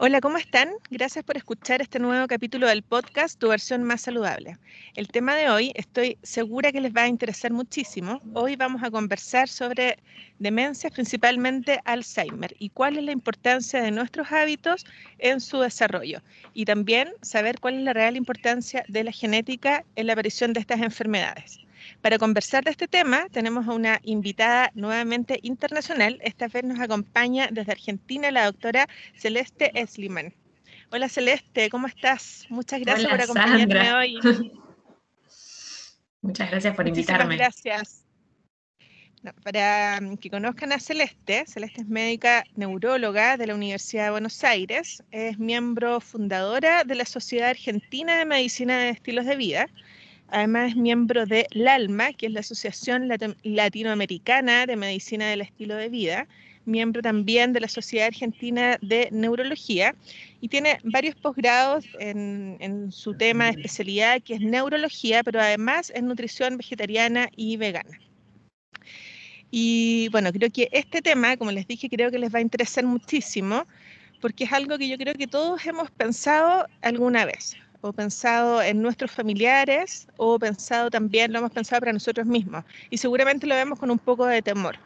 Hola, ¿cómo están? Gracias por escuchar este nuevo capítulo del podcast Tu versión más saludable. El tema de hoy estoy segura que les va a interesar muchísimo. Hoy vamos a conversar sobre demencias, principalmente Alzheimer, y cuál es la importancia de nuestros hábitos en su desarrollo. Y también saber cuál es la real importancia de la genética en la aparición de estas enfermedades. Para conversar de este tema tenemos a una invitada nuevamente internacional. Esta vez nos acompaña desde Argentina la doctora Celeste Esliman. Hola Celeste, ¿cómo estás? Muchas gracias por acompañarme hoy. Muchas gracias por invitarme. gracias. para mm, que conozcan a Celeste, Celeste es médica neuróloga de la Universidad de Buenos Aires, es miembro fundadora de la Sociedad Argentina de Medicina de Estilos de Vida Además es miembro de LALMA, que es la Asociación Latinoamericana de Medicina del Estilo de Vida, miembro también de la Sociedad Argentina de Neurología y tiene varios posgrados en, su tema de especialidad, que es neurología, pero además es nutrición vegetariana y vegana. Y bueno, creo que este tema, como les dije, creo que les va a interesar muchísimo, porque es algo que yo creo que todos hemos pensado alguna vez o pensado en nuestros familiares o pensado también, lo hemos pensado para nosotros mismos. Y seguramente lo vemos con un poco de temor,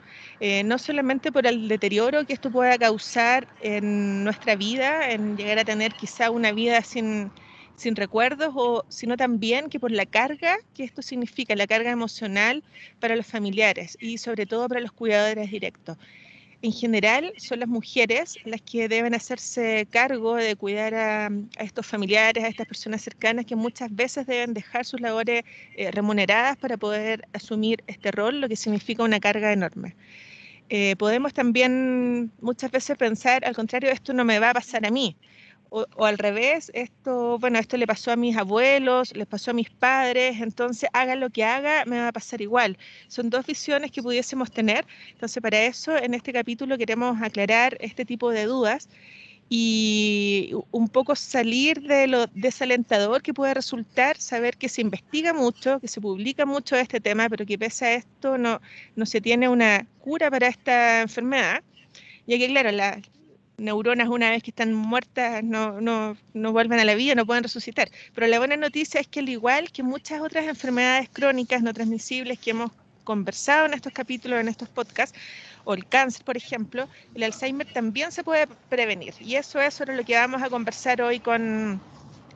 eh, no solamente por el deterioro que esto pueda causar en nuestra vida, en llegar a tener quizá una vida sin, sin recuerdos, o, sino también que por la carga que esto significa, la carga emocional para los familiares y sobre todo para los cuidadores directos en general son las mujeres las que deben hacerse cargo de cuidar a, estos familiares, a estas personas cercanas que muchas veces deben dejar sus labores eh, remuneradas para poder asumir este rol, lo que significa una carga enorme. Eh, podemos también muchas veces pensar, al contrario, esto no me va a pasar a mí o, al revés, esto, bueno, esto le pasó a mis abuelos, les pasó a mis padres, entonces haga lo que haga, me va a pasar igual. Son dos visiones que pudiésemos tener. Entonces, para eso, en este capítulo queremos aclarar este tipo de dudas y un poco salir de lo desalentador que puede resultar saber que se investiga mucho, que se publica mucho este tema, pero que pese a esto no, no se tiene una cura para esta enfermedad. Ya que, claro, la, neuronas una vez que están muertas no, no, no, vuelven a la vida, no pueden resucitar. Pero la buena noticia es que al igual que muchas otras enfermedades crónicas no transmisibles que hemos conversado en estos capítulos, en estos podcasts, o el cáncer, por ejemplo, el Alzheimer también se puede prevenir. Y eso es sobre lo que vamos a conversar hoy con,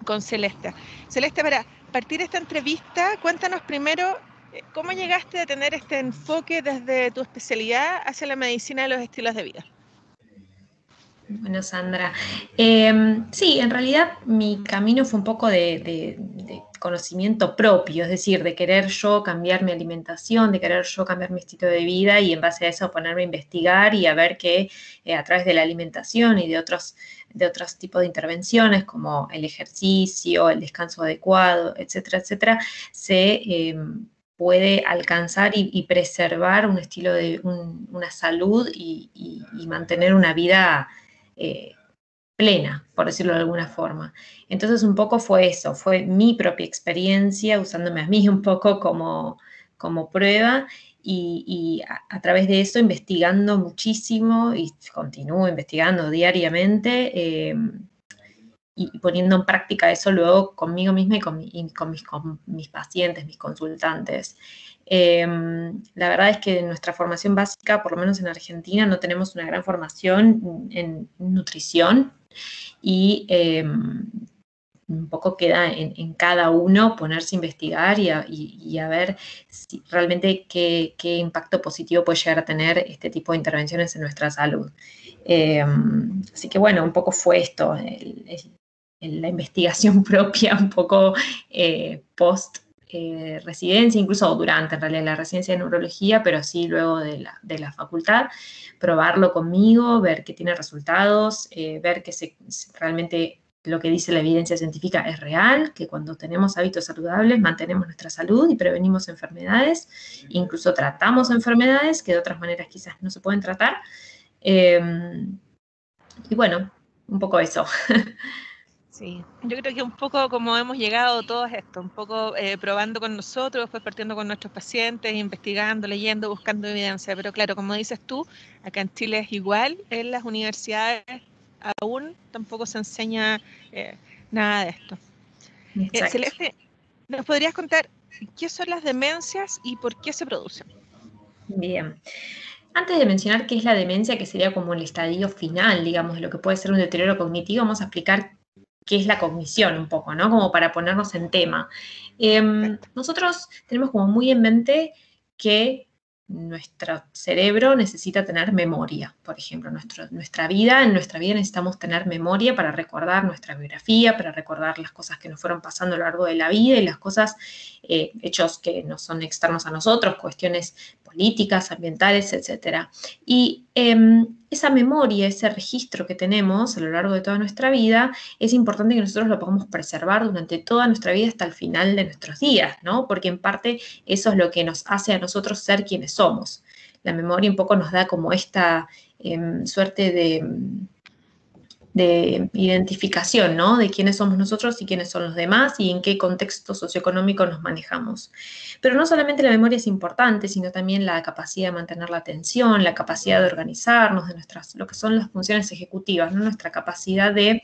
con Celeste. Celeste, para partir esta entrevista, cuéntanos primero eh, cómo llegaste a tener este enfoque desde tu especialidad hacia la medicina de los estilos de vida. Bueno, Sandra. Em, sí, en realidad mi camino fue un poco de, conocimiento propio, es decir, de querer yo cambiar mi alimentación, de querer yo cambiar mi estilo de vida y en base a eso ponerme a investigar y a ver que eh, a través de la alimentación y de otros, de otros tipos de intervenciones como el ejercicio, el descanso adecuado, etcétera, etcétera, se em, puede alcanzar y, preservar un estilo de una salud y mantener una vida eh, plena, por decirlo de alguna forma. Entonces un poco fue eso, fue mi propia experiencia, usándome a mí un poco como, como prueba y, a, través de eso investigando muchísimo y continúo investigando diariamente em, y poniendo en práctica eso luego conmigo misma y con, mis, pacientes, mis consultantes. Em, la verdad es que nuestra formación básica, por lo menos en Argentina, no tenemos una gran formación en nutrición y em, un poco queda en, cada uno ponerse a investigar y a, ver si, realmente qué, impacto positivo puede llegar a tener este tipo de intervenciones en nuestra salud. Em, así que bueno, un poco fue esto, la investigación propia, un poco eh, post eh, residencia, incluso durante en realidad la residencia de neurología, pero sí luego de la, facultad, probarlo conmigo, ver que tiene resultados, eh, ver que realmente lo que dice la evidencia científica es real, que cuando tenemos hábitos saludables mantenemos nuestra salud y prevenimos enfermedades, incluso tratamos enfermedades que de otras maneras quizás no se pueden tratar. Em, y bueno, un poco eso. Sí, yo creo que un poco como hemos llegado todos esto, un poco eh, probando con nosotros, después partiendo con nuestros pacientes, investigando, leyendo, buscando evidencia. Pero claro, como dices tú, acá en Chile es igual, en las universidades aún tampoco se enseña eh, nada de esto. Eh, Celeste, ¿nos podrías contar qué son las demencias y por qué se producen? Bien. Antes de mencionar qué es la demencia, que sería como el estadio final, digamos, de lo que puede ser un deterioro cognitivo, vamos a explicar qué es la cognición un poco, ¿no? Como para ponernos en tema. Em, nosotros tenemos como muy en mente que nuestro cerebro necesita tener memoria, por ejemplo, nuestra vida, en nuestra vida necesitamos tener memoria para recordar nuestra biografía, para recordar las cosas que nos fueron pasando a lo largo de la vida y las cosas, eh, hechos que no son externos a nosotros, cuestiones políticas, ambientales, etc. Y em, esa memoria, ese registro que tenemos a lo largo de toda nuestra vida, es importante que nosotros lo podamos preservar durante toda nuestra vida hasta el final de nuestros días, ¿no? Porque en parte eso es lo que nos hace a nosotros ser quienes somos. La memoria un poco nos da como esta em, suerte de de identificación, ¿no? De quiénes somos nosotros y quiénes son los demás y en qué contexto socioeconómico nos manejamos. Pero no solamente la memoria es importante, sino también la capacidad de mantener la atención, la capacidad de organizarnos, de nuestras, lo que son las funciones ejecutivas, ¿no? Nuestra capacidad de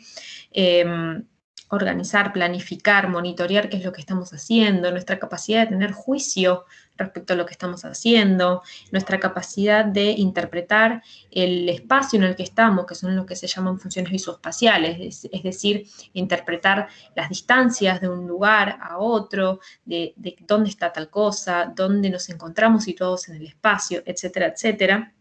em, organizar, planificar, monitorear qué es lo que estamos haciendo, nuestra capacidad de tener juicio respecto a lo que estamos haciendo, nuestra capacidad de interpretar el espacio en el que estamos, que son lo que se llaman funciones visoespaciales, es, decir, interpretar las distancias de un lugar a otro, de, de dónde está tal cosa, dónde nos encontramos situados en el espacio, etcétera, etcétera.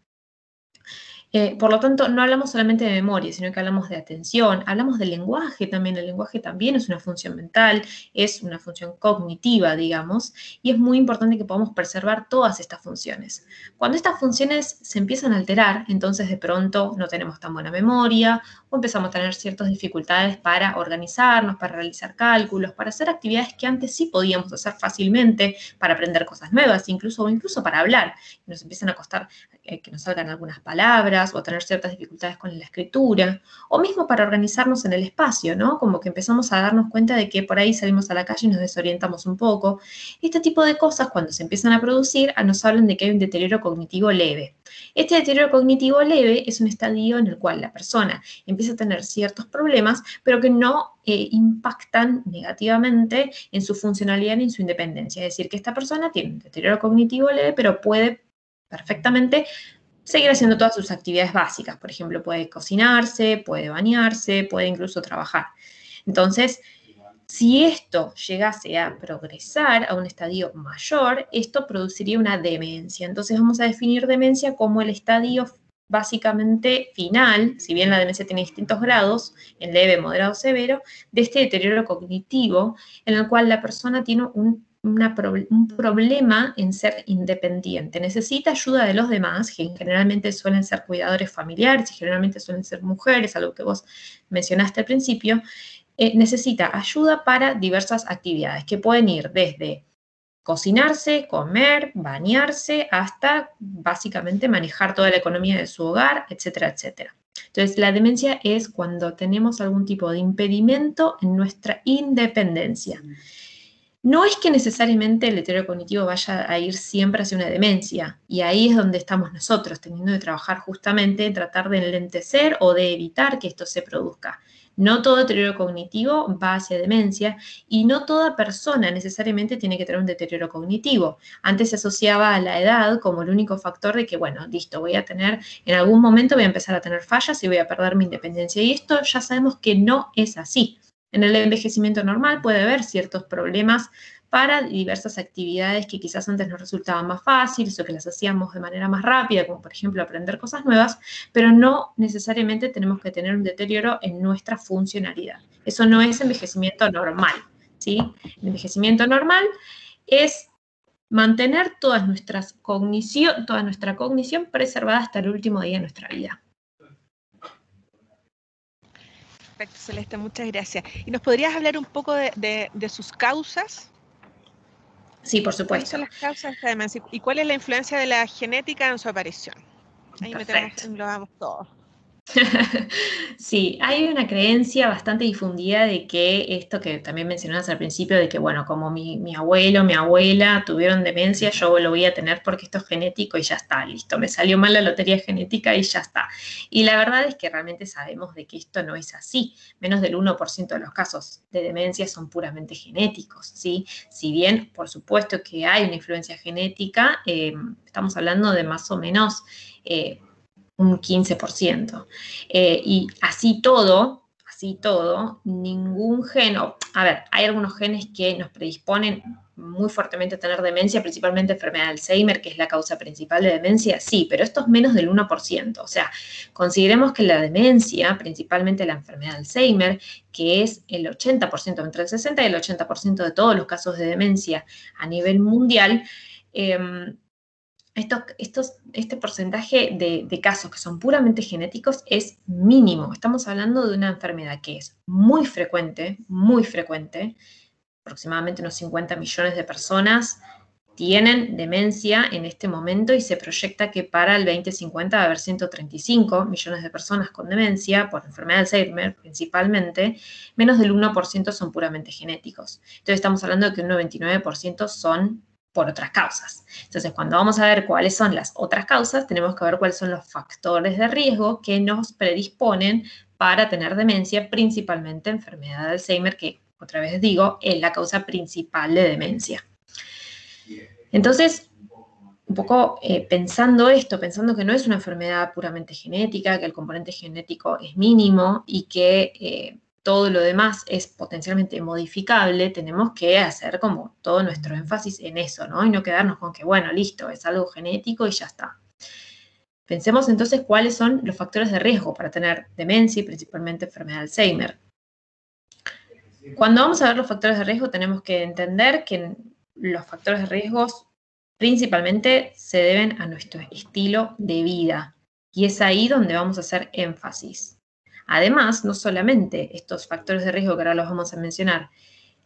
Eh, por lo tanto, no hablamos solamente de memoria, sino que hablamos de atención, hablamos del lenguaje también. El lenguaje también es una función mental, es una función cognitiva, digamos, y es muy importante que podamos preservar todas estas funciones. Cuando estas funciones se empiezan a alterar, entonces de pronto no tenemos tan buena memoria o empezamos a tener ciertas dificultades para organizarnos, para realizar cálculos, para hacer actividades que antes sí podíamos hacer fácilmente, para aprender cosas nuevas, incluso o incluso para hablar. Nos empiezan a costar eh, que nos salgan algunas palabras o tener ciertas dificultades con la escritura, o mismo para organizarnos en el espacio, ¿no? Como que empezamos a darnos cuenta de que por ahí salimos a la calle y nos desorientamos un poco. Este tipo de cosas, cuando se empiezan a producir, nos hablan de que hay un deterioro cognitivo leve. Este deterioro cognitivo leve es un estadio en el cual la persona empieza a tener ciertos problemas, pero que no eh, impactan negativamente en su funcionalidad ni en su independencia. Es decir, que esta persona tiene un deterioro cognitivo leve, pero puede perfectamente seguir haciendo todas sus actividades básicas. Por ejemplo, puede cocinarse, puede bañarse, puede incluso trabajar. Entonces, si esto llegase a progresar a un estadio mayor, esto produciría una demencia. Entonces vamos a definir demencia como el estadio básicamente final, si bien la demencia tiene distintos grados, en leve, moderado, severo, de este deterioro cognitivo en el cual la persona tiene un un problema en ser independiente. Necesita ayuda de los demás, que generalmente suelen ser cuidadores familiares y generalmente suelen ser mujeres, algo que vos mencionaste al principio. Eh, necesita ayuda para diversas actividades que pueden ir desde cocinarse, comer, bañarse, hasta básicamente manejar toda la economía de su hogar, etcétera, etcétera. Entonces, la demencia es cuando tenemos algún tipo de impedimento en nuestra independencia. No es que necesariamente el deterioro cognitivo vaya a ir siempre hacia una demencia, y ahí es donde estamos nosotros, teniendo que trabajar justamente en tratar de enlentecer o de evitar que esto se produzca. No todo deterioro cognitivo va hacia demencia y no toda persona necesariamente tiene que tener un deterioro cognitivo. Antes se asociaba a la edad como el único factor de que, bueno, listo, voy a tener, en algún momento voy a empezar a tener fallas y voy a perder mi independencia. Y esto ya sabemos que no es así. En el envejecimiento normal puede haber ciertos problemas para diversas actividades que quizás antes nos resultaban más fáciles o que las hacíamos de manera más rápida, como por ejemplo aprender cosas nuevas, pero no necesariamente tenemos que tener un deterioro en nuestra funcionalidad. Eso no es envejecimiento normal, ¿sí? El envejecimiento normal es mantener todas nuestras cognición, toda nuestra cognición preservada hasta el último día de nuestra vida. Perfecto, Celeste, muchas gracias. ¿Y nos podrías hablar un poco de, sus causas? Sí, por supuesto. ¿Cuáles son las causas demencia y cuál es la influencia de la genética en su aparición? Ahí metemos, englobamos todo. Sí, hay una creencia bastante difundida de que esto que también mencionabas al principio, de que, bueno, como mi, abuelo, mi abuela tuvieron demencia, yo lo voy a tener porque esto es genético y ya está, listo, me salió mal la lotería genética y ya está. Y la verdad es que realmente sabemos de que esto no es así. Menos del 1% de los casos de demencia son puramente genéticos, ¿sí? Si bien, por supuesto que hay una influencia genética, eh, estamos hablando de más o menos... Eh, un 15%. Eh, y así todo, así todo, ningún gen, a ver, hay algunos genes que nos predisponen muy fuertemente a tener demencia, principalmente enfermedad de Alzheimer, que es la causa principal de demencia, sí, pero esto es menos del 1%. O sea, consideremos que la demencia, principalmente la enfermedad de Alzheimer, que es el 80%, entre el 60 y el 80% de todos los casos de demencia a nivel mundial, eh, este porcentaje de, casos que son puramente genéticos es mínimo. Estamos hablando de una enfermedad que es muy frecuente, muy frecuente. Aproximadamente unos 50 millones de personas tienen demencia en este momento y se proyecta que para el 2050 va a haber 135 millones de personas con demencia por enfermedad de Alzheimer principalmente, menos del 1% son puramente genéticos. Entonces estamos hablando de que un 99% son por otras causas. Entonces, cuando vamos a ver cuáles son las otras causas, tenemos que ver cuáles son los factores de riesgo que nos predisponen para tener demencia, principalmente enfermedad de Alzheimer, que otra vez digo, es la causa principal de demencia. Entonces, un poco eh, pensando esto, pensando que no es una enfermedad puramente genética, que el componente genético es mínimo y que eh, todo lo demás es potencialmente modificable, tenemos que hacer como todo nuestro énfasis en eso, ¿no? Y no quedarnos con que, bueno, listo, es algo genético y ya está. Pensemos entonces cuáles son los factores de riesgo para tener demencia y principalmente enfermedad de Alzheimer. Cuando vamos a ver los factores de riesgo, tenemos que entender que los factores de riesgo principalmente se deben a nuestro estilo de vida. Y es ahí donde vamos a hacer énfasis. Además, no solamente estos factores de riesgo que ahora los vamos a mencionar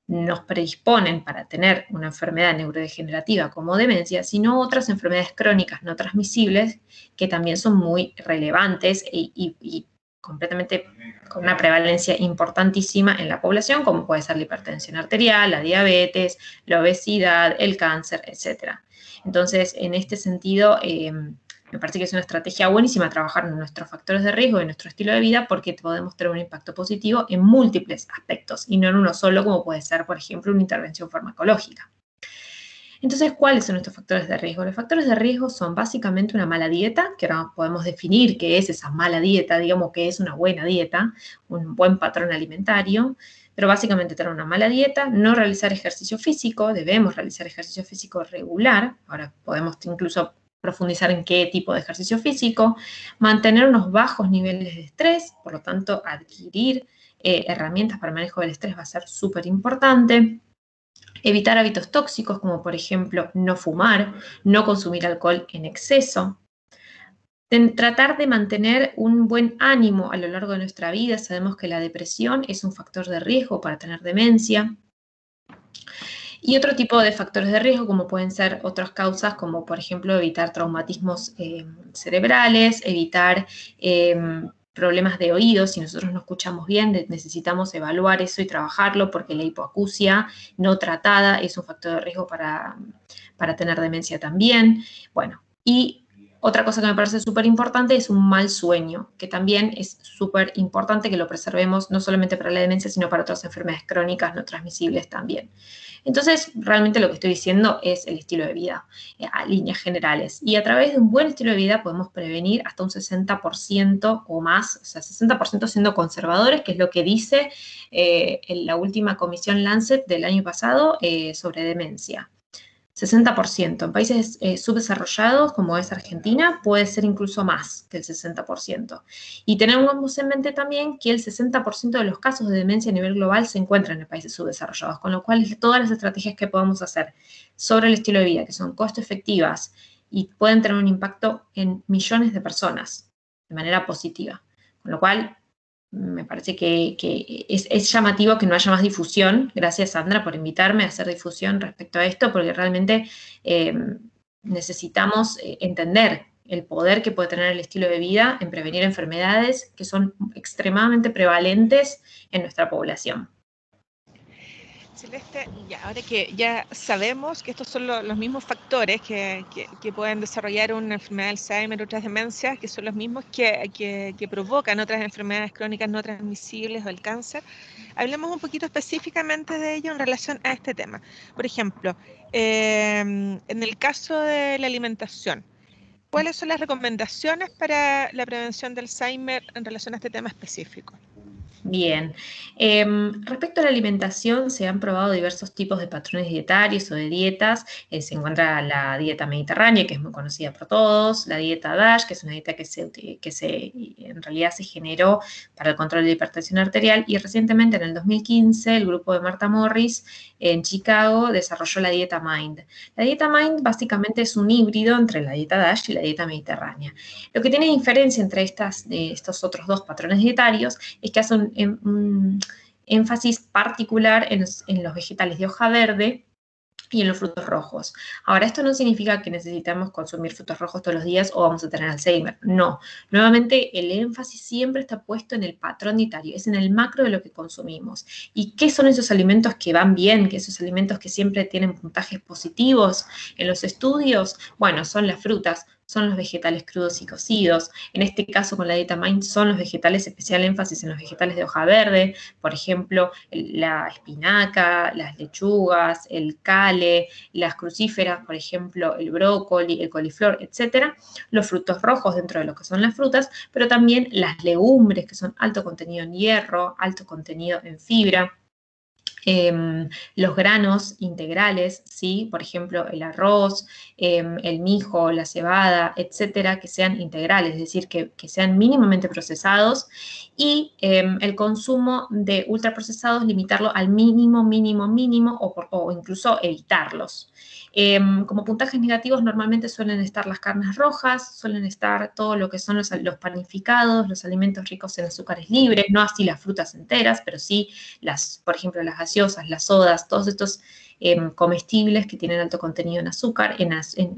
nos predisponen para tener una enfermedad neurodegenerativa como demencia, sino otras enfermedades crónicas no transmisibles que también son muy relevantes y, completamente con una prevalencia importantísima en la población, como puede ser la hipertensión arterial, la diabetes, la obesidad, el cáncer, etc. Entonces, en este sentido, eh, me parece que es una estrategia buenísima trabajar en nuestros factores de riesgo y en nuestro estilo de vida porque podemos tener un impacto positivo en múltiples aspectos y no en uno solo como puede ser, por ejemplo, una intervención farmacológica. Entonces, ¿cuáles son estos factores de riesgo? Los factores de riesgo son básicamente una mala dieta, que ahora podemos definir qué es esa mala dieta, digamos que es una buena dieta, un buen patrón alimentario, pero básicamente tener una mala dieta, no realizar ejercicio físico, debemos realizar ejercicio físico regular, ahora podemos incluso profundizar en qué tipo de ejercicio físico, mantener unos bajos niveles de estrés, por lo tanto, adquirir eh, herramientas para el manejo del estrés va a ser súper importante. Evitar hábitos tóxicos como por ejemplo no fumar, no consumir alcohol en exceso. tratar de mantener un buen ánimo a lo largo de nuestra vida. Sabemos que la depresión es un factor de riesgo para tener demencia. Y otro tipo de factores de riesgo, como pueden ser otras causas, como por ejemplo evitar traumatismos eh, cerebrales, evitar em, problemas de oídos, si nosotros no escuchamos bien, necesitamos evaluar eso y trabajarlo porque la hipoacusia no tratada es un factor de riesgo para, para tener demencia también. Bueno, y otra cosa que me parece súper importante es un mal sueño, que también es súper importante que lo preservemos no solamente para la demencia, sino para otras enfermedades crónicas no transmisibles también. Entonces, realmente lo que estoy diciendo es el estilo de vida eh, a líneas generales. Y a través de un buen estilo de vida podemos prevenir hasta un 60% o más, o sea, 60% siendo conservadores, que es lo que dice eh, la última comisión Lancet del año pasado eh, sobre demencia. 60%. En países eh, subdesarrollados, como es Argentina, puede ser incluso más que el 60%. Y tenemos en mente también que el 60% de los casos de demencia a nivel global se encuentran en países subdesarrollados, con lo cual todas las estrategias que podamos hacer sobre el estilo de vida, que son costo efectivas y pueden tener un impacto en millones de personas de manera positiva. Con lo cual, me parece que, es, llamativo que no haya más difusión. Gracias, Sandra, por invitarme a hacer difusión respecto a esto, porque realmente eh, necesitamos eh, entender el poder que puede tener el estilo de vida en prevenir enfermedades que son extremadamente prevalentes en nuestra población. Celeste, ya, ahora que ya sabemos que estos son los mismos factores que, pueden desarrollar una enfermedad de Alzheimer, otras demencias, que son los mismos que, provocan otras enfermedades crónicas no transmisibles o el cáncer, hablemos un poquito específicamente de ello en relación a este tema. Por ejemplo, em, en el caso de la alimentación, ¿cuáles son las recomendaciones para la prevención del Alzheimer en relación a este tema específico? Bien. Em, respecto a la alimentación, se han probado diversos tipos de patrones dietarios o de dietas. Eh, se encuentra la dieta mediterránea, que es muy conocida por todos, la dieta DASH, que es una dieta que, se, que se, en realidad se generó para el control de la hipertensión arterial, y recientemente, en el 2015, el grupo de Marta Morris en Chicago desarrolló la dieta Mind. La dieta Mind básicamente es un híbrido entre la dieta DASH y la dieta mediterránea. Lo que tiene diferencia entre estas, de estos otros dos patrones dietarios es que hace un un énfasis particular en, los vegetales de hoja verde y en los frutos rojos. Ahora, esto no significa que necesitamos consumir frutos rojos todos los días o vamos a tener Alzheimer. No. Nuevamente, el énfasis siempre está puesto en el patrón dietario, es en el macro de lo que consumimos. ¿Y qué son esos alimentos que van bien, que esos alimentos que siempre tienen puntajes positivos en los estudios? Bueno, son las frutas, son los vegetales crudos y cocidos. En este caso, con la dieta Mind, son los vegetales, especial énfasis en los vegetales de hoja verde, por ejemplo, la espinaca, las lechugas, el cale, las crucíferas, por ejemplo, el brócoli, el coliflor, etcétera. Los frutos rojos dentro de lo que son las frutas, pero también las legumbres, que son alto contenido en hierro, alto contenido en fibra Em, los granos integrales, ¿sí? por ejemplo, el arroz, em, el mijo, la cebada, etcétera, que sean integrales, es decir, que, sean mínimamente procesados y em, el consumo de ultraprocesados limitarlo al mínimo, mínimo, mínimo o, incluso evitarlos. Em, como puntajes negativos normalmente suelen estar las carnes rojas, suelen estar todo lo que son los, panificados, los alimentos ricos en azúcares libres, no así las frutas enteras, pero sí las, por ejemplo, las gaseosas, las sodas, todos estos em, comestibles que tienen alto contenido en azúcar, en,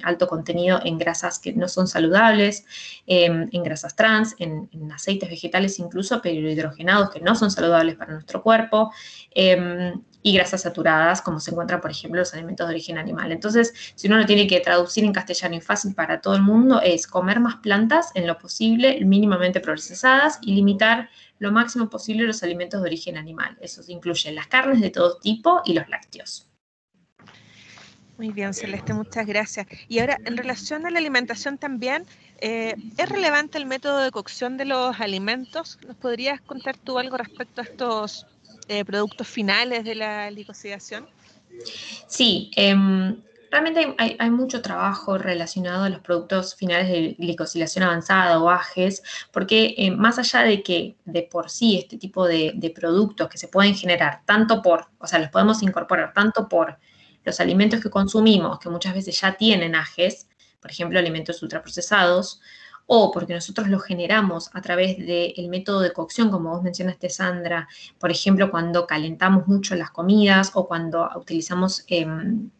alto contenido en grasas que no son saludables, em, en grasas trans, en, aceites vegetales incluso, pero hidrogenados que no son saludables para nuestro cuerpo y grasas saturadas, como se encuentran, por ejemplo, los alimentos de origen animal. Entonces, si uno lo tiene que traducir en castellano y fácil para todo el mundo, es comer más plantas en lo posible, mínimamente procesadas y limitar lo máximo posible los alimentos de origen animal. Eso incluye las carnes de todo tipo y los lácteos. Muy bien, Celeste, muchas gracias. Y ahora, en relación a la alimentación también, eh, ¿es relevante el método de cocción de los alimentos? ¿Nos podrías contar tú algo respecto a estos eh, productos finales de la licosidación? Sí, em, realmente hay, mucho trabajo relacionado a los productos finales de glicosilación avanzada o AGES, porque eh, más allá de que de por sí este tipo de, de, productos que se pueden generar tanto por, o sea, los podemos incorporar tanto por los alimentos que consumimos, que muchas veces ya tienen AGES, por ejemplo, alimentos ultraprocesados, o porque nosotros lo generamos a través del método de cocción, como vos mencionaste, Sandra, por ejemplo, cuando calentamos mucho las comidas o cuando utilizamos em,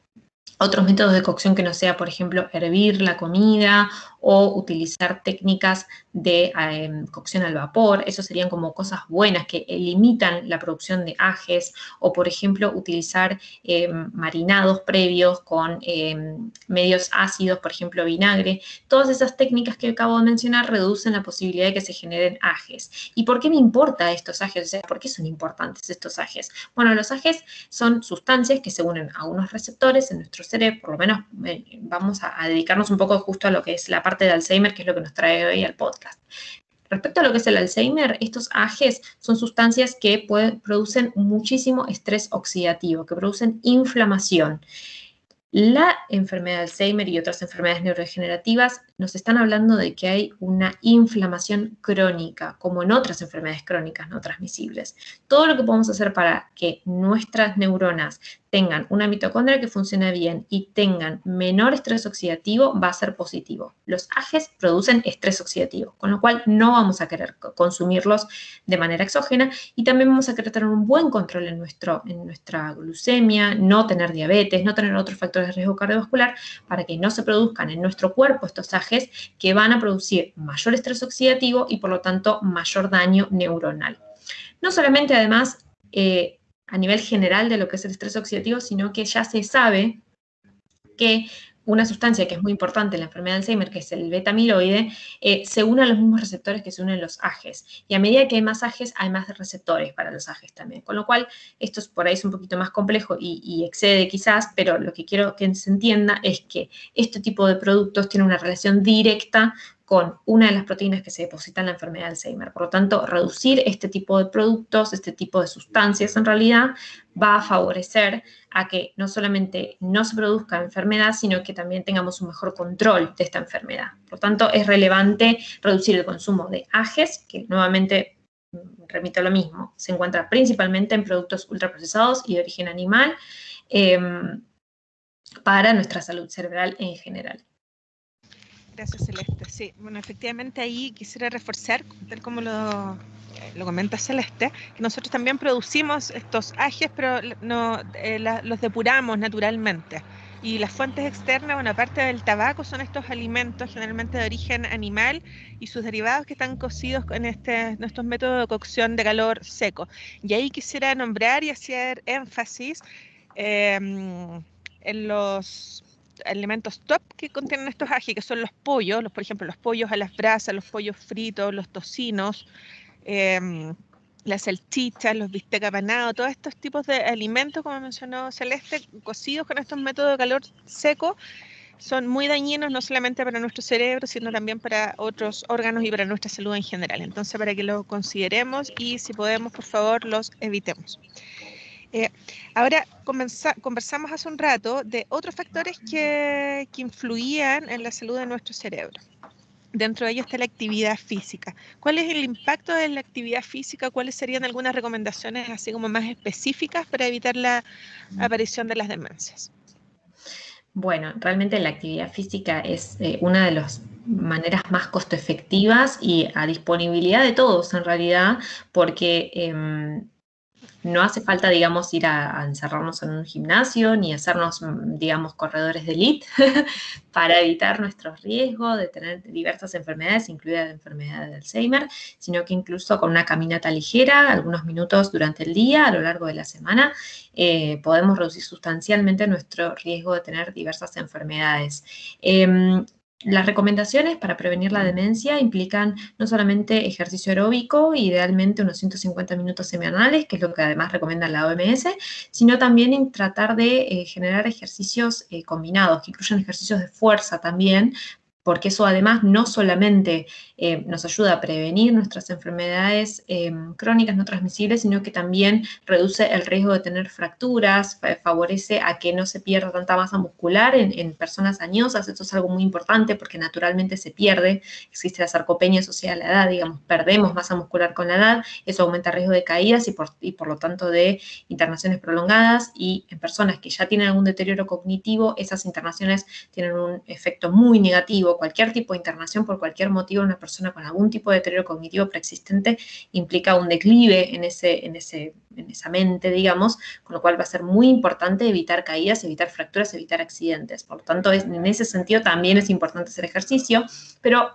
otros métodos de cocción que no sea, por ejemplo, hervir la comida o utilizar técnicas de em, cocción al vapor. Eso serían como cosas buenas que limitan la producción de ajes o, por ejemplo, utilizar em, marinados previos con em, medios ácidos, por ejemplo, vinagre. Todas esas técnicas que acabo de mencionar reducen la posibilidad de que se generen ajes. ¿Y por qué me importa estos ajes? O sea, ¿por qué son importantes estos ajes? Bueno, los ajes son sustancias que se unen a unos receptores en nuestro cerebro, por lo menos eh, vamos a, a dedicarnos un poco justo a lo que es la parte de Alzheimer, que es lo que nos trae hoy al podcast. Respecto a lo que es el Alzheimer, estos AGEs son sustancias que producen muchísimo estrés oxidativo, que producen inflamación. La enfermedad de Alzheimer y otras enfermedades neurodegenerativas nos están hablando de que hay una inflamación crónica, como en otras enfermedades crónicas no transmisibles. Todo lo que podemos hacer para que nuestras neuronas tengan una mitocondria que funcione bien y tengan menor estrés oxidativo, va a ser positivo. Los AGEs producen estrés oxidativo, con lo cual no vamos a querer consumirlos de manera exógena y también vamos a querer tener un buen control en, nuestro, en nuestra glucemia, no tener diabetes, no tener otros factores de riesgo cardiovascular para que no se produzcan en nuestro cuerpo estos AGEs que van a producir mayor estrés oxidativo y por lo tanto mayor daño neuronal. No solamente además eh, a nivel general de lo que es el estrés oxidativo, sino que ya se sabe que una sustancia que es muy importante en la enfermedad de Alzheimer, que es el beta-amiloide, eh, se une a los mismos receptores que se unen los AGEs. Y a medida que hay más AGEs, hay más receptores para los AGEs también. Con lo cual, esto es, por ahí es un poquito más complejo y, y, excede quizás, pero lo que quiero que se entienda es que este tipo de productos tienen una relación directa con una de las proteínas que se depositan en la enfermedad de Alzheimer. Por lo tanto, reducir este tipo de productos, este tipo de sustancias en realidad, va a favorecer a que no solamente no se produzca enfermedad, sino que también tengamos un mejor control de esta enfermedad. Por lo tanto, es relevante reducir el consumo de AGES, que nuevamente mm, remito a lo mismo, se encuentra principalmente en productos ultraprocesados y de origen animal em, para nuestra salud cerebral en general. Gracias, Celeste. Sí, bueno, efectivamente ahí quisiera reforzar, tal como lo, lo comenta Celeste, que nosotros también producimos estos ajes, pero no, eh, los depuramos naturalmente. Y las fuentes externas, bueno, aparte del tabaco, son estos alimentos generalmente de origen animal y sus derivados que están cocidos en este, nuestros métodos de cocción de calor seco. Y ahí quisiera nombrar y hacer énfasis em, en los elementos top que contienen estos ají, que son los pollos, los, por ejemplo, los pollos a las brasas, los pollos fritos, los tocinos, em, las salchichas, los bistec apanados, todos estos tipos de alimentos, como mencionó Celeste, cocidos con estos métodos de calor seco, son muy dañinos no solamente para nuestro cerebro, sino también para otros órganos y para nuestra salud en general. Entonces, para que lo consideremos y si podemos, por favor, los evitemos. Eh, ahora, conversamos hace un rato de otros factores que, influían en la salud de nuestro cerebro. Dentro de ellos está la actividad física. ¿Cuál es el impacto de la actividad física? ¿Cuáles serían algunas recomendaciones así como más específicas para evitar la aparición de las demencias? Bueno, realmente la actividad física es eh, una de las maneras más costo efectivas y a disponibilidad de todos en realidad, porque em, no hace falta, digamos, ir a, encerrarnos en un gimnasio ni hacernos, mm, digamos, corredores de elite para evitar nuestros riesgos de tener diversas enfermedades, incluida la enfermedad de Alzheimer, sino que incluso con una caminata ligera, algunos minutos durante el día, a lo largo de la semana, eh, podemos reducir sustancialmente nuestro riesgo de tener diversas enfermedades. Em, las recomendaciones para prevenir la demencia implican no solamente ejercicio aeróbico, idealmente unos 150 minutos semanales, que es lo que además recomienda la OMS, sino también tratar de eh, generar ejercicios eh, combinados, que incluyan ejercicios de fuerza también, porque eso además no solamente eh, nos ayuda a prevenir nuestras enfermedades eh, crónicas no transmisibles, sino que también reduce el riesgo de tener fracturas, favorece a que no se pierda tanta masa muscular en, personas añosas. Esto es algo muy importante porque naturalmente se pierde, existe la sarcopenia asociada a la edad, digamos, perdemos masa muscular con la edad, eso aumenta el riesgo de caídas y por, y por lo tanto de internaciones prolongadas y en personas que ya tienen algún deterioro cognitivo, esas internaciones tienen un efecto muy negativo. Cualquier tipo de internación por cualquier motivo una persona con algún tipo de deterioro cognitivo preexistente implica un declive en, ese, en, ese, en esa mente, digamos, con lo cual va a ser muy importante evitar caídas, evitar fracturas, evitar accidentes. Por lo tanto, en ese sentido también es importante hacer ejercicio, pero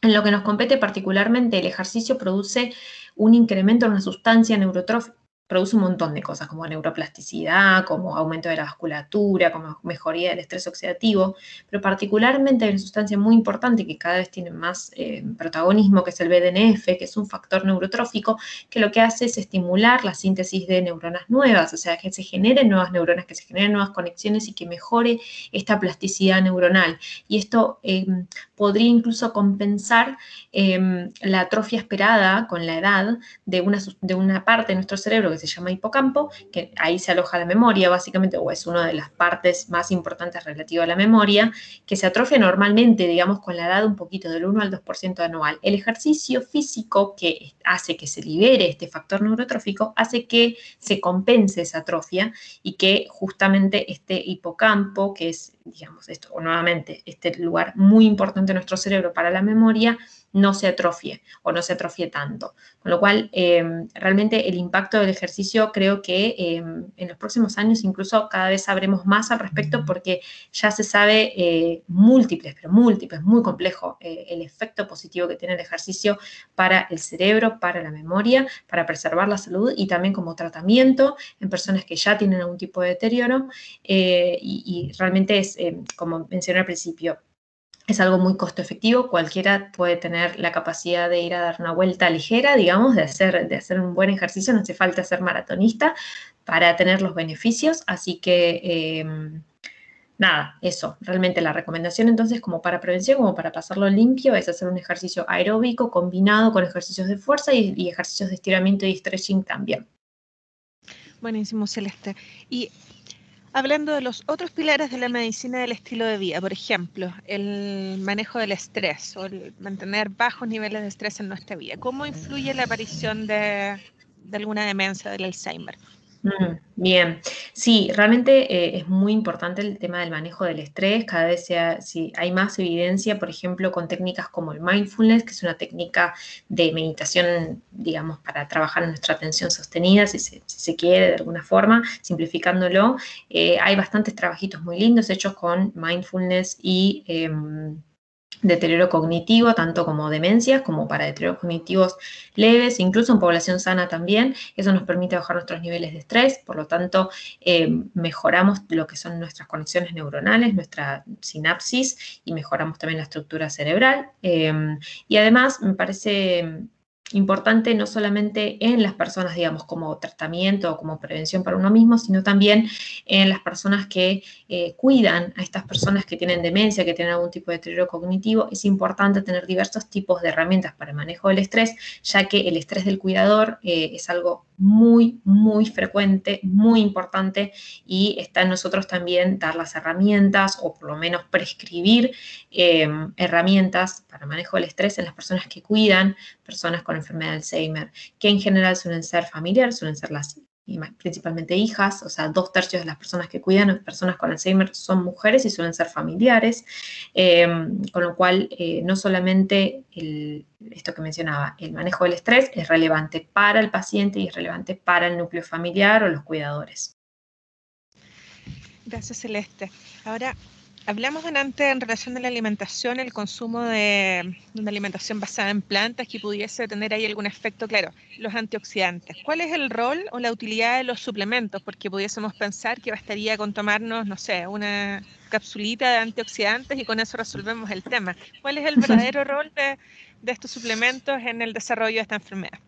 en lo que nos compete particularmente, el ejercicio produce un incremento en una sustancia neurotrófica produce un montón de cosas, como neuroplasticidad, como aumento de la vasculatura, como mejoría del estrés oxidativo, pero particularmente hay una sustancia muy importante que cada vez tiene más eh, protagonismo, que es el BDNF, que es un factor neurotrófico, que lo que hace es estimular la síntesis de neuronas nuevas, o sea, que se generen nuevas neuronas, que se generen nuevas conexiones y que mejore esta plasticidad neuronal. Y esto em, podría incluso compensar em, la atrofia esperada con la edad de una, de una parte de nuestro cerebro que se llama hipocampo, que ahí se aloja la memoria básicamente, o es una de las partes más importantes relativa a la memoria, que se atrofia normalmente, digamos, con la edad un poquito del 1 al 2% anual. El ejercicio físico que hace que se libere este factor neurotrófico hace que se compense esa atrofia y que justamente este hipocampo, que es, digamos, esto, o nuevamente, este lugar muy importante en nuestro cerebro para la memoria, no se atrofie o no se atrofie tanto. Con lo cual, em, realmente el impacto del ejercicio creo que em, en los próximos años incluso cada vez sabremos más al respecto porque ya se sabe eh, múltiples, pero múltiples, muy complejo eh, el efecto positivo que tiene el ejercicio para el cerebro, para la memoria, para preservar la salud y también como tratamiento en personas que ya tienen algún tipo de deterioro. Eh, y, realmente es, em, como mencioné al principio, es algo muy costo efectivo, cualquiera puede tener la capacidad de ir a dar una vuelta ligera, digamos, de hacer, de hacer un buen ejercicio, no hace falta ser maratonista para tener los beneficios, así que em, nada, eso, realmente la recomendación entonces como para prevención, como para pasarlo limpio, es hacer un ejercicio aeróbico combinado con ejercicios de fuerza y, y ejercicios de estiramiento y stretching también. Buenísimo, Celeste. Y Hablando de los otros pilares de la medicina del estilo de vida, por ejemplo, el manejo del estrés o el mantener bajos niveles de estrés en nuestra vida, ¿cómo influye la aparición de, de alguna demencia del Alzheimer? Mm, bien, sí, realmente eh, es muy importante el tema del manejo del estrés. Cada vez sea, si hay más evidencia, por ejemplo, con técnicas como el mindfulness, que es una técnica de meditación, digamos, para trabajar nuestra atención sostenida, si se, quiere, de alguna forma, simplificándolo. Eh, hay bastantes trabajitos muy lindos hechos con mindfulness y em, deterioro cognitivo, tanto como demencias, como para deterioros cognitivos leves, incluso en población sana también. Eso nos permite bajar nuestros niveles de estrés, por lo tanto, eh, mejoramos lo que son nuestras conexiones neuronales, nuestra sinapsis y mejoramos también la estructura cerebral. Eh, y además, me parece importante no solamente en las personas, digamos, como tratamiento o como prevención para uno mismo, sino también en las personas que eh, cuidan a estas personas que tienen demencia, que tienen algún tipo de deterioro cognitivo. Es importante tener diversos tipos de herramientas para el manejo del estrés, ya que el estrés del cuidador eh, es algo muy, muy frecuente, muy importante y está en nosotros también dar las herramientas o por lo menos prescribir eh, herramientas para manejo del estrés en las personas que cuidan personas con enfermedad de Alzheimer, que en general suelen ser familiares, suelen ser las principalmente hijas, o sea, dos tercios de las personas que cuidan a personas con Alzheimer son mujeres y suelen ser familiares, eh, con lo cual eh, no solamente esto que mencionaba, el manejo del estrés es relevante para el paciente y es relevante para el núcleo familiar o los cuidadores. Gracias, Celeste. Ahora, Hablamos delante en relación a la alimentación, el consumo de una alimentación basada en plantas que pudiese tener ahí algún efecto, claro, los antioxidantes. ¿Cuál es el rol o la utilidad de los suplementos? Porque pudiésemos pensar que bastaría con tomarnos, no sé, una capsulita de antioxidantes y con eso resolvemos el tema. ¿Cuál es el verdadero rol de, estos suplementos en el desarrollo de esta enfermedad?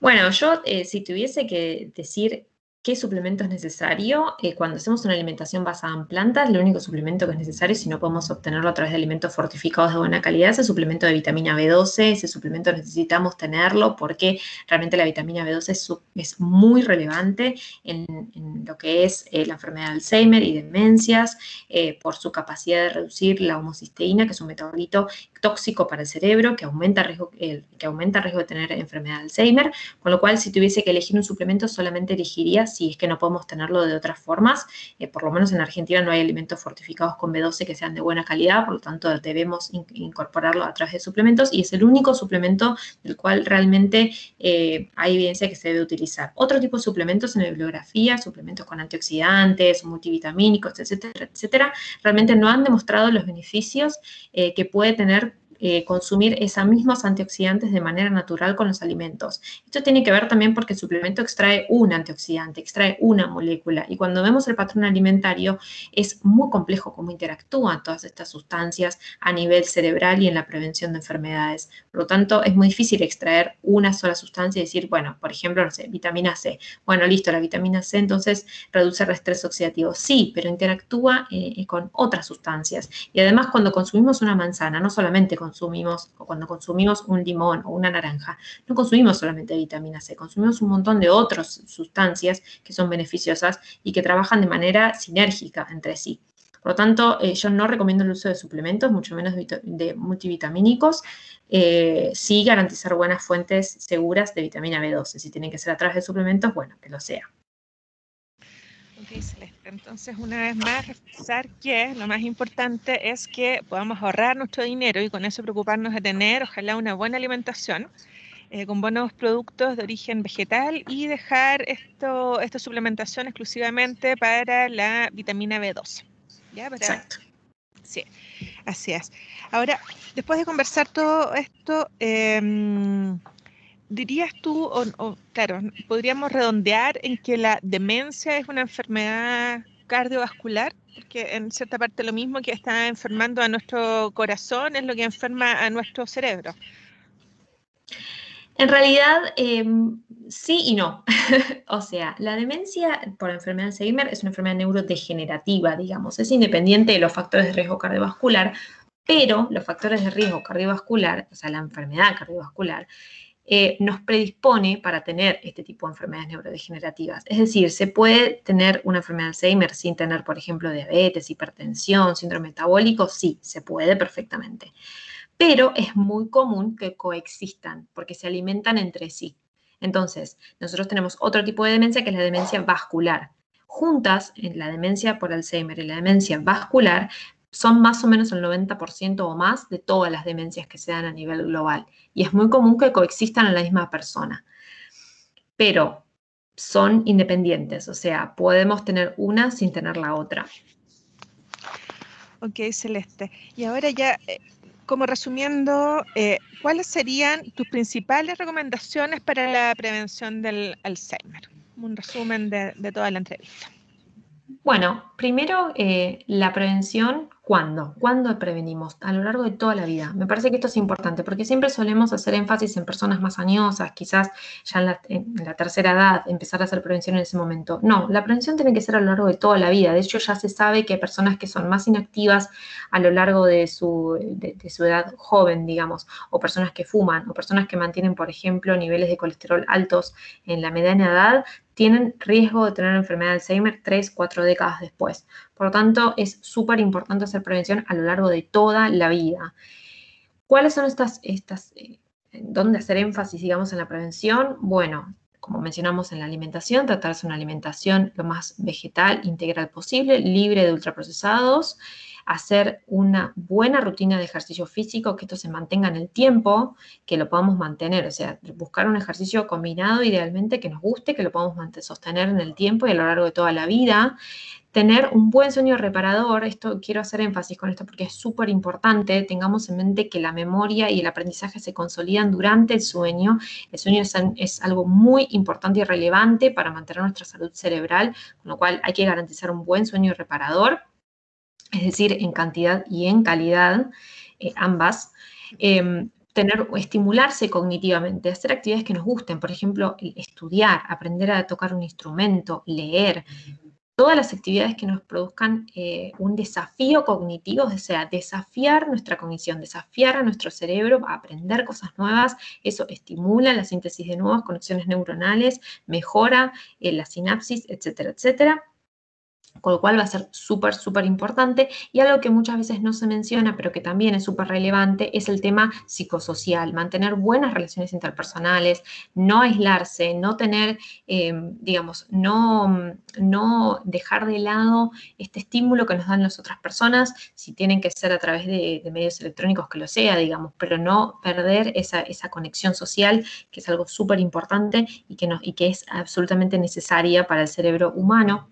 Bueno, yo eh, si tuviese que decir ¿Qué suplemento es necesario? Eh, cuando hacemos una alimentación basada en plantas, el único suplemento que es necesario, si no podemos obtenerlo a través de alimentos fortificados de buena calidad, es el suplemento de vitamina B12. Ese suplemento necesitamos tenerlo porque realmente la vitamina B12 es, muy relevante en, lo que es eh, la enfermedad de Alzheimer y demencias, eh, por su capacidad de reducir la homocisteína, que es un metabolito tóxico para el cerebro, que aumenta, riesgo, que aumenta el riesgo de tener enfermedad de Alzheimer. Con lo cual, si tuviese que elegir un suplemento, solamente elegiría si es que no podemos tenerlo de otras formas. Eh, por lo menos en Argentina no hay alimentos fortificados con B12 que sean de buena calidad, por lo tanto debemos incorporarlo a través de suplementos y es el único suplemento del cual realmente eh, hay evidencia que se debe utilizar. Otro tipo de suplementos en la bibliografía, suplementos con antioxidantes, multivitamínicos, etcétera, etcétera, realmente no han demostrado los beneficios eh, que puede tener eh, consumir esos mismos antioxidantes de manera natural con los alimentos. Esto tiene que ver también porque el suplemento extrae un antioxidante, extrae una molécula y cuando vemos el patrón alimentario es muy complejo cómo interactúan todas estas sustancias a nivel cerebral y en la prevención de enfermedades. Por lo tanto, es muy difícil extraer una sola sustancia y decir, bueno, por ejemplo, no sé, vitamina C. Bueno, listo, la vitamina C entonces reduce el estrés oxidativo. Sí, pero interactúa eh, con otras sustancias. Y además, cuando consumimos una manzana, no solamente con consumimos o cuando consumimos un limón o una naranja, no consumimos solamente vitamina C, consumimos un montón de otras sustancias que son beneficiosas y que trabajan de manera sinérgica entre sí. Por lo tanto, eh, yo no recomiendo el uso de suplementos, mucho menos de multivitamínicos. Eh, sí garantizar buenas fuentes seguras de vitamina B12. Si tienen que ser a través de suplementos, bueno, que lo sea. Ok, Celeste. Entonces, una vez más, reforzar que lo más importante es que podamos ahorrar nuestro dinero y con eso preocuparnos de tener, ojalá, una buena alimentación. Eh, con buenos productos de origen vegetal y dejar esto, esta suplementación exclusivamente para la vitamina B12. Exacto. Sí, así es. Ahora, después de conversar todo esto, em, dirías tú, o, claro, podríamos redondear en que la demencia es una enfermedad cardiovascular, porque en cierta parte lo mismo que está enfermando a nuestro corazón es lo que enferma a nuestro cerebro. En realidad, em, sí y no. o sea, la demencia por enfermedad de Alzheimer es una enfermedad neurodegenerativa, digamos, es independiente de los factores de riesgo cardiovascular, pero los factores de riesgo cardiovascular, o sea, la enfermedad cardiovascular, eh, nos predispone para tener este tipo de enfermedades neurodegenerativas. Es decir, se puede tener una enfermedad de Alzheimer sin tener, por ejemplo, diabetes, hipertensión, síndrome metabólico, sí, se puede perfectamente pero es muy común que coexistan porque se alimentan entre sí. Entonces, nosotros tenemos otro tipo de demencia que es la demencia vascular. Juntas, en la demencia por Alzheimer y la demencia vascular, son más o menos el 90% o más de todas las demencias que se dan a nivel global. Y es muy común que coexistan en la misma persona. Pero son independientes, o sea, podemos tener una sin tener la otra. Ok, Celeste. Y ahora ya eh, como resumiendo, eh, ¿cuáles serían tus principales recomendaciones para la prevención del Alzheimer? Un resumen de, toda la entrevista. Bueno, primero eh, la prevención ¿Cuándo? ¿Cuándo prevenimos? A lo largo de toda la vida. Me parece que esto es importante porque siempre solemos hacer énfasis en personas más añosas, quizás ya en la, tercera edad, empezar a hacer prevención en ese momento. No, la prevención tiene que ser a lo largo de toda la vida. De hecho, ya se sabe que hay personas que son más inactivas a lo largo de su, de su edad joven, digamos, o personas que fuman, o personas que mantienen, por ejemplo, niveles de colesterol altos en la mediana edad, tienen riesgo de tener enfermedad de Alzheimer tres, cuatro décadas después. Por lo tanto, es súper importante hacer prevención a lo largo de toda la vida. ¿Cuáles son estas, estas eh, dónde hacer énfasis, digamos, en la prevención? Bueno, como mencionamos en la alimentación, tratarse una alimentación lo más vegetal, integral posible, libre de ultraprocesados, hacer una buena rutina de ejercicio físico, que esto se mantenga en el tiempo, que lo podamos mantener, o sea, buscar un ejercicio combinado idealmente que nos guste, que lo podamos sostener en el tiempo y a lo largo de toda la vida. Tener un buen sueño reparador, esto quiero hacer énfasis con esto porque es súper importante, tengamos en mente que la memoria y el aprendizaje se consolidan durante el sueño. El sueño es, es algo muy importante y relevante para mantener nuestra salud cerebral, con lo cual hay que garantizar un buen sueño reparador es decir, en cantidad y en calidad, eh, ambas. Em, tener, estimularse cognitivamente, hacer actividades que nos gusten, por ejemplo, estudiar, aprender a tocar un instrumento, leer, todas las actividades que nos produzcan eh, un desafío cognitivo, o sea, desafiar nuestra cognición, desafiar a nuestro cerebro a aprender cosas nuevas, eso estimula la síntesis de nuevas conexiones neuronales, mejora eh, la sinapsis, etcétera, etcétera con lo cual va a ser súper, súper importante. Y algo que muchas veces no se menciona, pero que también es súper relevante, es el tema psicosocial, mantener buenas relaciones interpersonales, no aislarse, no tener, em, digamos, no, no dejar de lado este estímulo que nos dan las otras personas, si tienen que ser a través de, medios electrónicos que lo sea, digamos, pero no perder esa, conexión social, que es algo súper importante y y que es absolutamente necesaria para el cerebro humano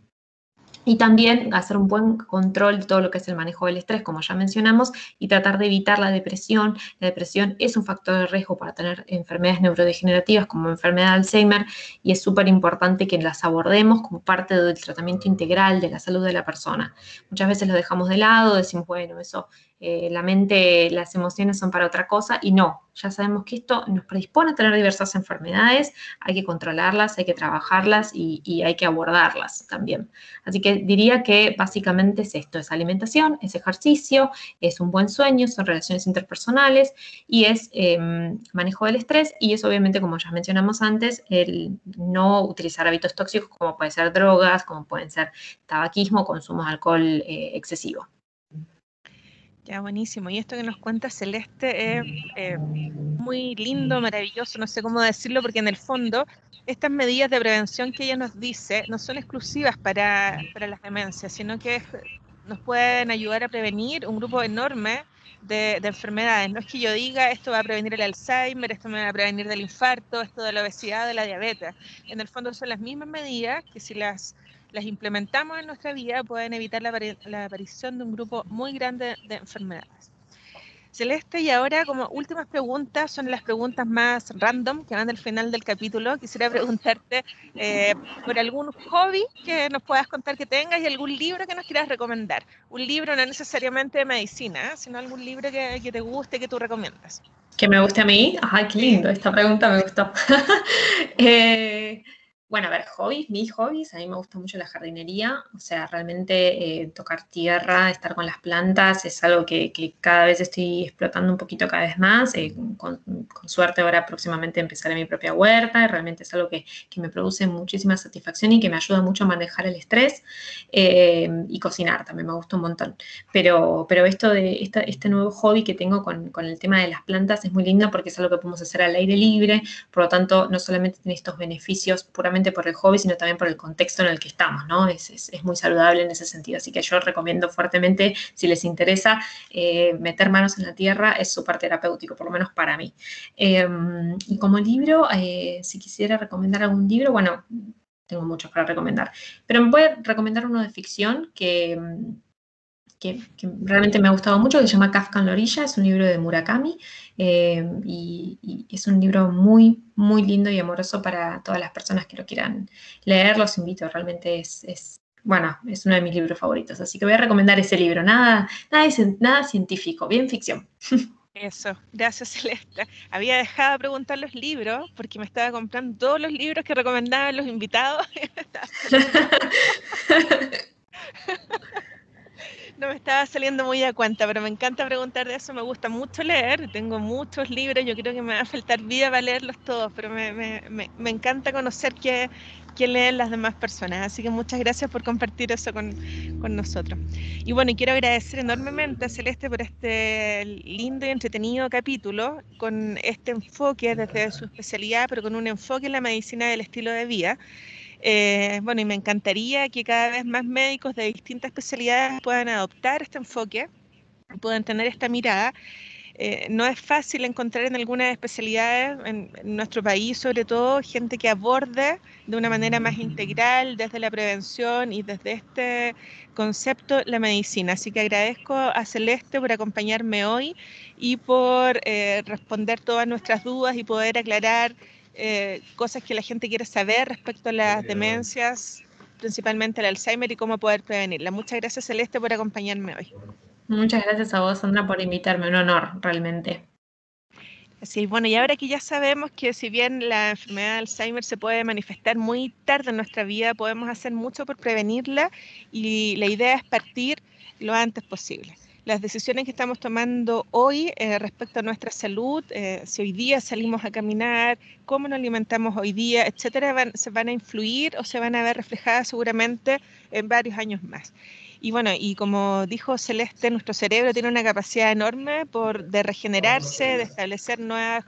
y también hacer un buen control de todo lo que es el manejo del estrés, como ya mencionamos, y tratar de evitar la depresión. La depresión es un factor de riesgo para tener enfermedades neurodegenerativas como enfermedad de Alzheimer y es súper importante que las abordemos como parte del tratamiento integral de la salud de la persona. Muchas veces lo dejamos de lado, decimos, bueno, eso eh, la mente, las emociones son para otra cosa y no, ya sabemos que esto nos predispone a tener diversas enfermedades, hay que controlarlas, hay que trabajarlas y, hay que abordarlas también. Así que diría que básicamente es esto, es alimentación, es ejercicio, es un buen sueño, son relaciones interpersonales y es em, manejo del estrés y es obviamente, como ya mencionamos antes, el no utilizar hábitos tóxicos como pueden ser drogas, como pueden ser tabaquismo, consumo de alcohol eh, excesivo. Ya, buenísimo. Y esto que nos cuenta Celeste es eh, muy lindo, maravilloso, no sé cómo decirlo, porque en el fondo estas medidas de prevención que ella nos dice no son exclusivas para, para las demencias, sino que nos pueden ayudar a prevenir un grupo enorme de, de, enfermedades. No es que yo diga esto va a prevenir el Alzheimer, esto me va a prevenir del infarto, esto de la obesidad, de la diabetes. En el fondo son las mismas medidas que si las las implementamos en nuestra vida, pueden evitar la, aparición de un grupo muy grande de enfermedades. Celeste, y ahora como últimas preguntas, son las preguntas más random que van al final del capítulo. Quisiera preguntarte eh, por algún hobby que nos puedas contar que tengas y algún libro que nos quieras recomendar. Un libro no necesariamente de medicina, sino algún libro que, que te guste, que tú recomiendas. Que me guste a mí. Ay, qué lindo, esta pregunta me gustó. eh, bueno, a ver, hobbies, mis hobbies, a mí me gusta mucho la jardinería, o sea, realmente eh, tocar tierra, estar con las plantas, es algo que, cada vez estoy explotando un poquito cada vez más, eh, con, suerte ahora próximamente empezaré mi propia huerta, realmente es algo que, me produce muchísima satisfacción y que me ayuda mucho a manejar el estrés, eh, y cocinar también me gusta un montón, pero, pero esto de este nuevo hobby que tengo con, con el tema de las plantas es muy lindo porque es algo que podemos hacer al aire libre, por lo tanto, no solamente tiene estos beneficios puramente por el hobby, sino también por el contexto en el que estamos, ¿no? Es, muy saludable en ese sentido. Así que yo recomiendo fuertemente, si les interesa, eh, meter manos en la tierra es súper terapéutico, por lo menos para mí. Em, y como libro, eh, si quisiera recomendar algún libro, bueno, tengo muchos para recomendar, pero me puede recomendar uno de ficción que que, realmente me ha gustado mucho, que se llama Kafka en la orilla, es un libro de Murakami eh, y, es un libro muy, muy lindo y amoroso para todas las personas que lo quieran leer, los invito, realmente es, bueno, es uno de mis libros favoritos, así que voy a recomendar ese libro, nada, nada, nada científico, bien ficción. Eso, gracias Celeste. Había dejado de preguntar los libros porque me estaba comprando todos los libros que recomendaban los invitados. No me estaba saliendo muy a cuenta, pero me encanta preguntar de eso, me gusta mucho leer, tengo muchos libros, yo creo que me va a faltar vida para leerlos todos, pero me, me, me, encanta conocer qué, qué, leen las demás personas, así que muchas gracias por compartir eso con, con nosotros. Y bueno, quiero agradecer enormemente a Celeste por este lindo y entretenido capítulo, con este enfoque desde su especialidad, pero con un enfoque en la medicina del estilo de vida. Eh, bueno, y me encantaría que cada vez más médicos de distintas especialidades puedan adoptar este enfoque, puedan tener esta mirada. Eh, no es fácil encontrar en algunas especialidades, en, nuestro país sobre todo, gente que aborde de una manera más integral desde la prevención y desde este concepto la medicina. Así que agradezco a Celeste por acompañarme hoy y por eh, responder todas nuestras dudas y poder aclarar eh, cosas que la gente quiere saber respecto a las demencias, principalmente el Alzheimer y cómo poder prevenirla. Muchas gracias Celeste por acompañarme hoy. Muchas gracias a vos, Sandra, por invitarme. Un honor, realmente. Sí, bueno, y ahora que ya sabemos que si bien la enfermedad de Alzheimer se puede manifestar muy tarde en nuestra vida, podemos hacer mucho por prevenirla y la idea es partir lo antes posible las decisiones que estamos tomando hoy eh, respecto a nuestra salud, eh, si hoy día salimos a caminar, cómo nos alimentamos hoy día, etcétera, se van a influir o se van a ver reflejadas seguramente en varios años más. Y bueno, y como dijo Celeste, nuestro cerebro tiene una capacidad enorme por, de regenerarse, de establecer nuevas,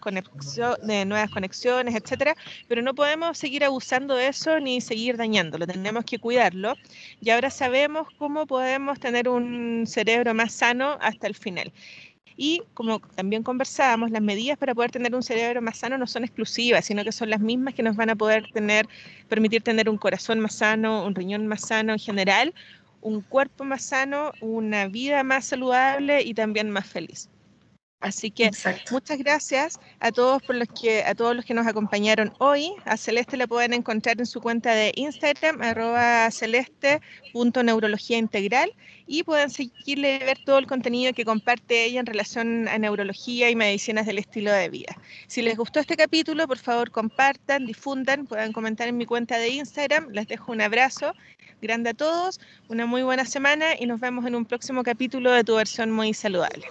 nuevas conexiones, etcétera, pero no podemos seguir abusando de eso ni seguir dañándolo, tenemos que cuidarlo. Y ahora sabemos cómo podemos tener un cerebro más sano hasta el final. Y como también conversábamos, las medidas para poder tener un cerebro más sano no son exclusivas, sino que son las mismas que nos van a poder tener, permitir tener un corazón más sano, un riñón más sano en general, un cuerpo más sano, una vida más saludable y también más feliz. Así que muchas gracias a todos por los que a todos los que nos acompañaron hoy. A Celeste la pueden encontrar en su cuenta de Instagram arroba celeste.neurología integral y pueden seguirle y ver todo el contenido que comparte ella en relación a neurología y medicinas del estilo de vida. Si les gustó este capítulo, por favor compartan, difundan, puedan comentar en mi cuenta de Instagram. Les dejo un abrazo grande a todos, una muy buena semana y nos vemos en un próximo capítulo de tu versión muy saludable.